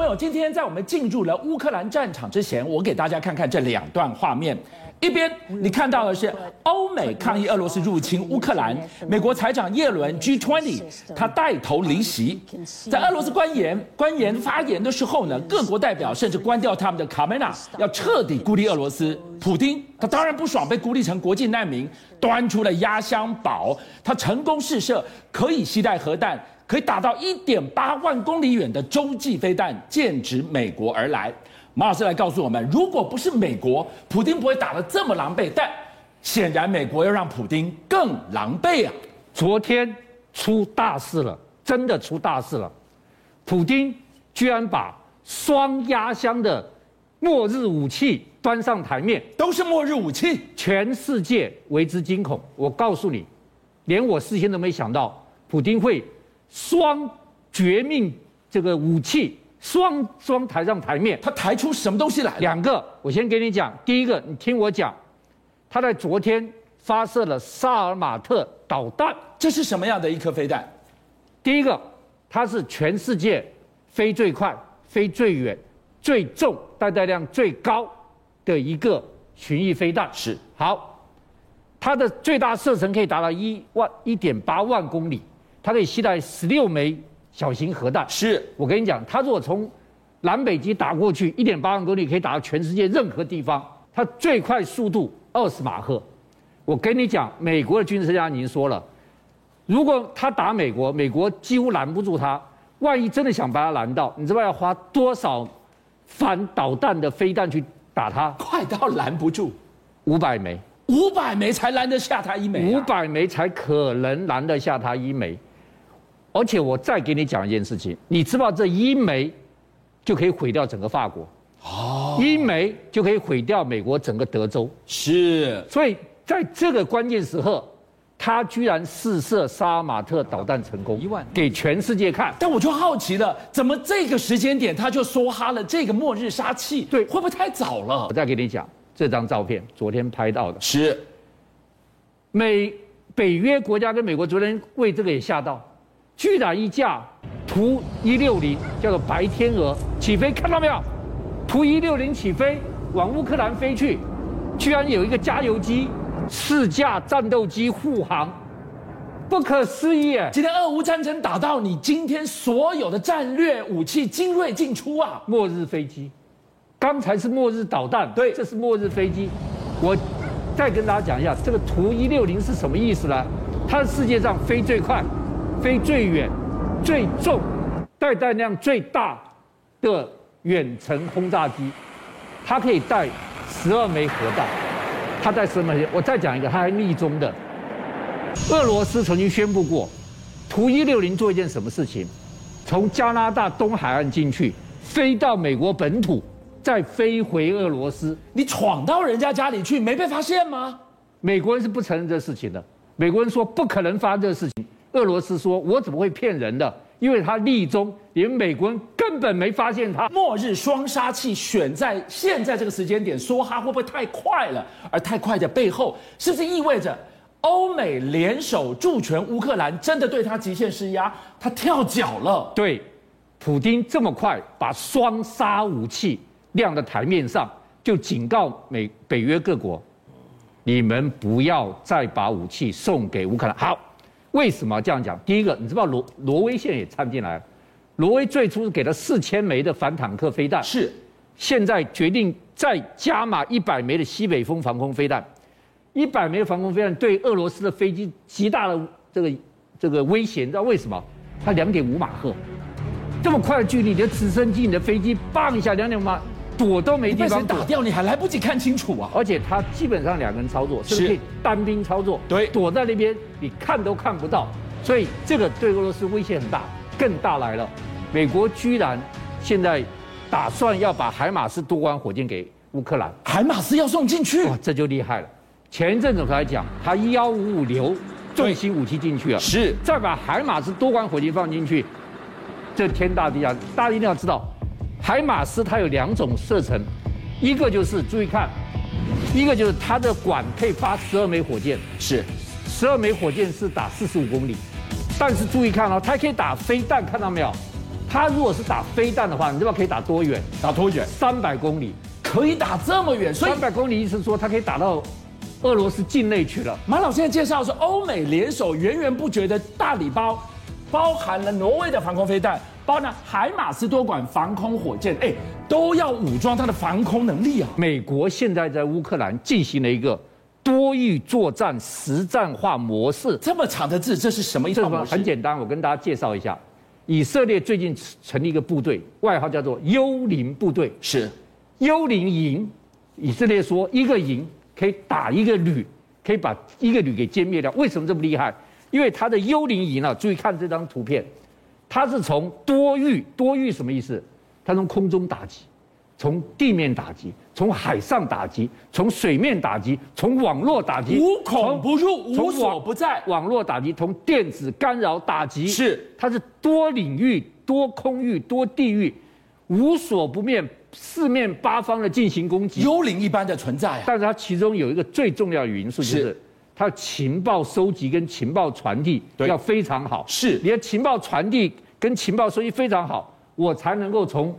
朋友，今天在我们进入了乌克兰战场之前，我给大家看看这两段画面。一边你看到的是欧美抗议俄罗斯入侵乌克兰，美国财长耶伦 G20 他带头离席，在俄罗斯官员官员发言的时候呢，各国代表甚至关掉他们的卡梅拉，要彻底孤立俄罗斯。普丁他当然不爽，被孤立成国际难民，端出了压箱宝，他成功试射可以携带核弹，可以打到一点八万公里远的洲际飞弹，剑指美国而来。马老师来告诉我们，如果不是美国，普京不会打得这么狼狈。但显然，美国要让普京更狼狈啊！昨天出大事了，真的出大事了。普京居然把双压箱的末日武器端上台面，都是末日武器，全世界为之惊恐。我告诉你，连我事先都没想到，普京会双绝命这个武器。双双抬上台面，他抬出什么东西来？两个，我先给你讲。第一个，你听我讲，他在昨天发射了萨尔马特导弹，这是什么样的一颗飞弹？第一个，它是全世界飞最快、飞最远、最重、带弹量最高的一个巡弋飞弹。是，好，它的最大射程可以达到一万一点八万公里，它可以携带十六枚。小型核弹是我跟你讲，它如果从南北极打过去，一点八万公里可以打到全世界任何地方。它最快速度二十马赫。我跟你讲，美国的军事家已经说了，如果他打美国，美国几乎拦不住他。万一真的想把他拦到，你知道要花多少反导弹的飞弹去打他？快到拦不住，五百枚，五百枚才拦得下他一枚，五百枚才可能拦得下他一枚。而且我再给你讲一件事情，你知道这一枚就可以毁掉整个法国，哦，一枚就可以毁掉美国整个德州，是。所以在这个关键时刻，他居然试射杀马特导弹成功，一万给全世界看。但我就好奇了，怎么这个时间点他就梭哈了这个末日杀器？对，会不会太早了？我再给你讲这张照片，昨天拍到的，是美北约国家跟美国昨天为这个也吓到。居然一架图一六零叫做白天鹅起飞，看到没有？图一六零起飞往乌克兰飞去，居然有一个加油机，四架战斗机护航，不可思议！今天俄乌战争打到你今天所有的战略武器精锐进出啊！末日飞机，刚才是末日导弹，对，这是末日飞机。我再跟大家讲一下，这个图一六零是什么意思呢？它是世界上飞最快。飞最远、最重、带弹量最大的远程轰炸机，它可以带十二枚核弹。它带十二枚，我再讲一个，它还密宗的。俄罗斯曾经宣布过，图一六零做一件什么事情？从加拿大东海岸进去，飞到美国本土，再飞回俄罗斯。你闯到人家家里去，没被发现吗？美国人是不承认这事情的。美国人说不可能发生这事情。俄罗斯说：“我怎么会骗人的？因为他立中，连美国人根本没发现他。末日双杀器选在现在这个时间点，说哈会不会太快了？而太快的背后，是不是意味着欧美联手助拳乌克兰，真的对他极限施压？他跳脚了？对，普京这么快把双杀武器亮在台面上，就警告美北约各国：你们不要再把武器送给乌克兰。好。”为什么这样讲？第一个，你知道挪挪威现在也掺进来了。挪威最初是给了四千枚的反坦克飞弹，是，现在决定再加码一百枚的西北风防空飞弹。一百枚的防空飞弹对俄罗斯的飞机极大的这个这个威胁，你知道为什么？它两点五马赫，这么快的距离，你的直升机、你的飞机，棒一下两点五马。躲都没地方躲，打掉你还来不及看清楚啊！而且他基本上两个人操作，是可以单兵操作。对，躲在那边你看都看不到，所以这个对俄罗斯威胁很大。更大来了，美国居然现在打算要把海马斯多管火箭给乌克兰，海马斯要送进去，哇，这就厉害了。前一阵子才讲，他幺五五流重型武器进去了，是再把海马斯多管火箭放进去，这天大地大，大家一定要知道。海马斯它有两种射程，一个就是注意看，一个就是它的管可以发十二枚火箭，是十二枚火箭是打四十五公里，但是注意看哦，它可以打飞弹，看到没有？它如果是打飞弹的话，你知道可以打多远？打多远？三百公里，可以打这么远。所以三百公里意思说，它可以打到俄罗斯境内去了。马老现在介绍的是欧美联手源源不绝的大礼包，包含了挪威的防空飞弹，包含了海马斯多管防空火箭，哎，都要武装它的防空能力啊。美国现在在乌克兰进行了一个多域作战实战化模式。这么长的字，这是什么意思？很简单，我跟大家介绍一下。以色列最近成立一个部队，外号叫做“幽灵部队”，是幽灵营。以色列说，一个营可以打一个旅，可以把一个旅给歼灭掉。为什么这么厉害？因为它的幽灵营啊，注意看这张图片，它是从多域，多域什么意思？它从空中打击。从地面打击，从海上打击，从水面打击，从网络打击，无孔不入，无所不在。网络打击，从电子干扰打击，是它是多领域、多空域、多地域，无所不面，四面八方的进行攻击，幽灵一般的存在。但是它其中有一个最重要的因素，就是它的情报收集跟情报传递要非常好。是，你的情报传递跟情报收集非常好，我才能够从。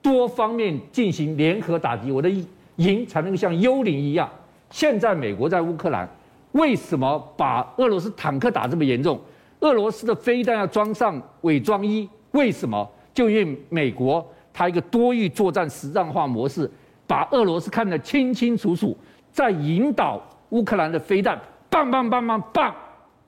多方面进行联合打击，我的营才能够像幽灵一样。现在美国在乌克兰，为什么把俄罗斯坦克打这么严重？俄罗斯的飞弹要装上伪装衣，为什么？就因为美国它一个多域作战实战化模式，把俄罗斯看得清清楚楚，在引导乌克兰的飞弹，棒棒棒棒棒，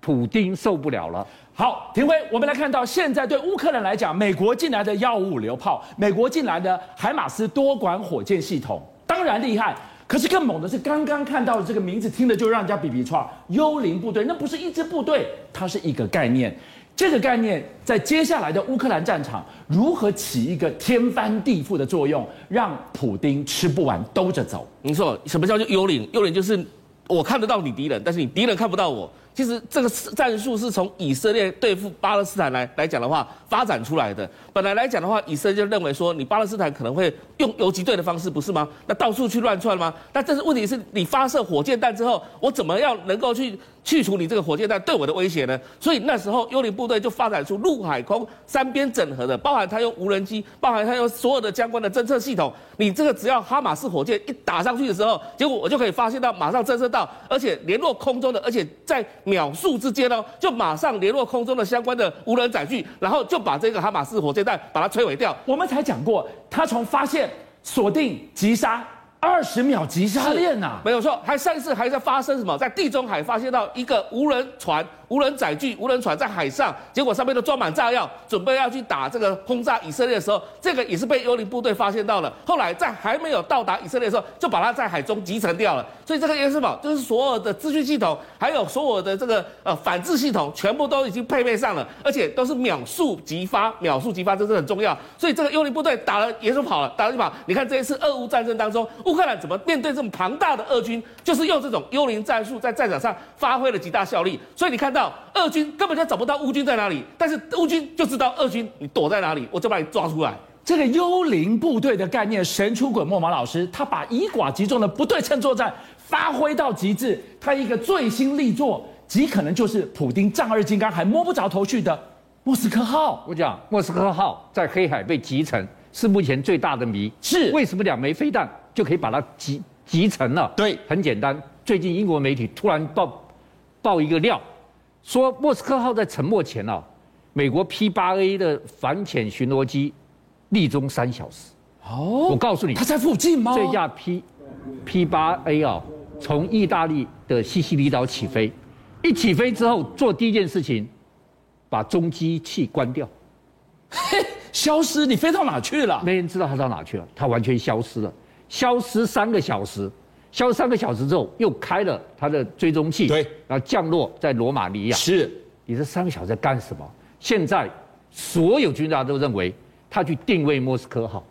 普丁受不了了。好，廷辉，我们来看到现在对乌克兰来讲，美国进来的幺五五榴炮，美国进来的海马斯多管火箭系统，当然厉害。可是更猛的是，刚刚看到的这个名字，听着就让人家比比错。幽灵部队，那不是一支部队，它是一个概念。这个概念在接下来的乌克兰战场，如何起一个天翻地覆的作用，让普丁吃不完兜着走？你说什么叫做幽灵？幽灵就是我看得到你敌人，但是你敌人看不到我。其实这个战术是从以色列对付巴勒斯坦来来讲的话发展出来的。本来来讲的话，以色列就认为说你巴勒斯坦可能会用游击队的方式，不是吗？那到处去乱窜吗？但这是问题是你发射火箭弹之后，我怎么样能够去去除你这个火箭弹对我的威胁呢？所以那时候幽灵部队就发展出陆海空三边整合的，包含它用无人机，包含它用所有的相关的侦测系统。你这个只要哈马斯火箭一打上去的时候，结果我就可以发现到，马上侦测到，而且联络空中的，而且在。秒数之间呢，就马上联络空中的相关的无人载具，然后就把这个哈马斯火箭弹把它摧毁掉。我们才讲过，他从发现、锁定、击杀，二十秒击杀链呐，没有错。还上一次还在发生什么，在地中海发现到一个无人船。无人载具、无人船在海上，结果上面都装满炸药，准备要去打这个轰炸以色列的时候，这个也是被幽灵部队发现到了。后来在还没有到达以色列的时候，就把它在海中集成掉了。所以这个也是什么？就是所有的资讯系统，还有所有的这个呃反制系统，全部都已经配备上了，而且都是秒速即发，秒速即发，这是很重要。所以这个幽灵部队打了也是跑了，打了就跑。你看这一次俄乌战争当中，乌克兰怎么面对这么庞大的俄军，就是用这种幽灵战术在战场上发挥了极大效力。所以你看到。俄军根本就找不到乌军在哪里，但是乌军就知道俄军你躲在哪里，我就把你抓出来。这个幽灵部队的概念神出鬼没，马老师他把以寡击众的不对称作战发挥到极致。他一个最新力作，极可能就是普丁丈二金刚还摸不着头绪的莫斯科号。我讲莫斯科号在黑海被击沉，是目前最大的谜。是为什么两枚飞弹就可以把它集集成了？对，很简单。最近英国媒体突然爆爆一个料。说莫斯科号在沉没前啊，美国 P 八 A 的反潜巡逻机立中三小时。哦，我告诉你，它在附近吗？这架 P P 八 A 啊，从意大利的西西里岛起飞，一起飞之后做第一件事情，把中继器关掉，嘿，消失。你飞到哪去了？没人知道他到哪去了，他完全消失了，消失三个小时。消失三个小时之后，又开了他的追踪器，对，然后降落在罗马尼亚。是，你这三个小时在干什么？现在所有军大都认为他去定位莫斯科号，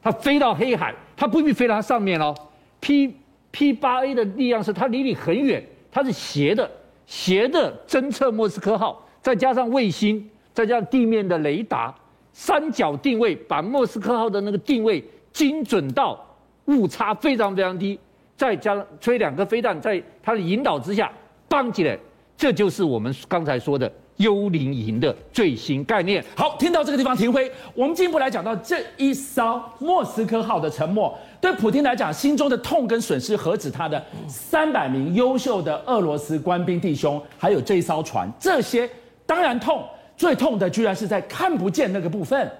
他飞到黑海，他不必飞到它上面哦。P P 八 A 的力量是它离你很远，它是斜的，斜的侦测莫斯科号，再加上卫星，再加上地面的雷达，三角定位，把莫斯科号的那个定位精准到误差非常非常低。再加上吹两颗飞弹，在它的引导之下，棒起来，这就是我们刚才说的幽灵营的最新概念。好，听到这个地方，停飞，我们进一步来讲到这一艘莫斯科号的沉没，对普京来讲，心中的痛跟损失何止他的三百名优秀的俄罗斯官兵弟兄，还有这一艘船，这些当然痛，最痛的居然是在看不见那个部分。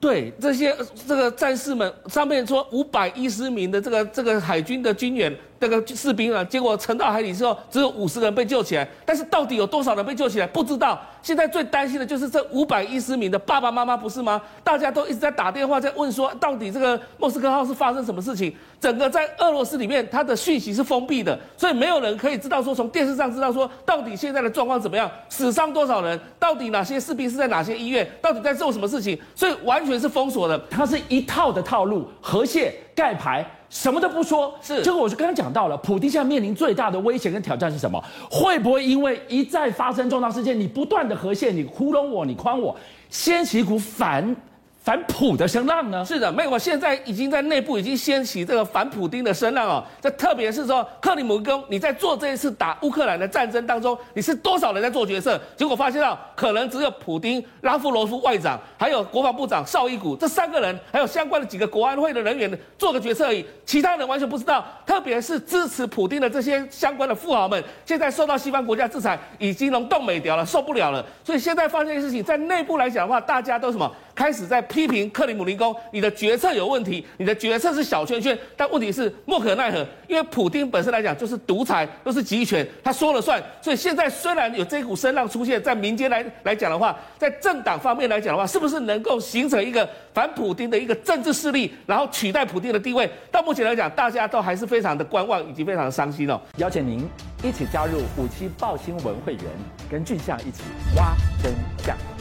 对这些这个战士们，上面说五百一十名的这个这个海军的军员。这个士兵啊，结果沉到海底之后，只有五十人被救起来。但是到底有多少人被救起来，不知道。现在最担心的就是这五百一十名的爸爸妈妈，不是吗？大家都一直在打电话在问说，到底这个莫斯科号是发生什么事情？整个在俄罗斯里面，它的讯息是封闭的，所以没有人可以知道说，从电视上知道说，到底现在的状况怎么样，死伤多少人，到底哪些士兵是在哪些医院，到底在做什么事情，所以完全是封锁的。它是一套的套路，河蟹盖牌。什么都不说，是这个我就刚刚讲到了，普丁现在面临最大的危险跟挑战是什么？会不会因为一再发生重大事件，你不断的和线，你糊弄我，你诓我，掀起一股反？反普的声浪呢？是的，美国。现在已经在内部已经掀起这个反普丁的声浪哦。这特别是说，克里姆林宫，你在做这一次打乌克兰的战争当中，你是多少人在做决策？结果发现到，可能只有普丁、拉夫罗夫外长，还有国防部长绍伊古这三个人，还有相关的几个国安会的人员做个决策而已，其他人完全不知道。特别是支持普丁的这些相关的富豪们，现在受到西方国家制裁，已经能动美掉了，受不了了。所以现在发生的事情，在内部来讲的话，大家都什么？开始在批评克里姆林宫，你的决策有问题，你的决策是小圈圈，但问题是莫可奈何，因为普丁本身来讲就是独裁，都是集权，他说了算。所以现在虽然有这股声浪出现在民间来来讲的话，在政党方面来讲的话，是不是能够形成一个反普丁的一个政治势力，然后取代普丁的地位？到目前来讲，大家都还是非常的观望，以及非常的伤心哦。邀请您一起加入五七报新闻会员，跟俊相一起挖真相。